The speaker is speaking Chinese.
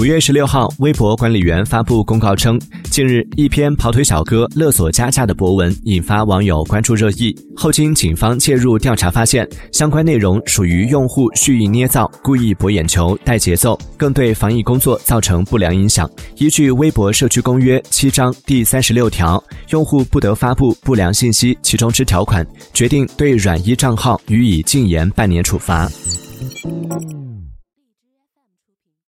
五月十六号微博管理员发布公告称近日一篇跑腿小哥勒索加价的博文引发网友关注热议。后经警方介入调查发现相关内容属于用户蓄意捏造故意博眼球带节奏更对防疫工作造成不良影响。依据微博社区公约七章第三十六条用户不得发布不良信息其中之条款决定对软一账号予以禁言半年处罚。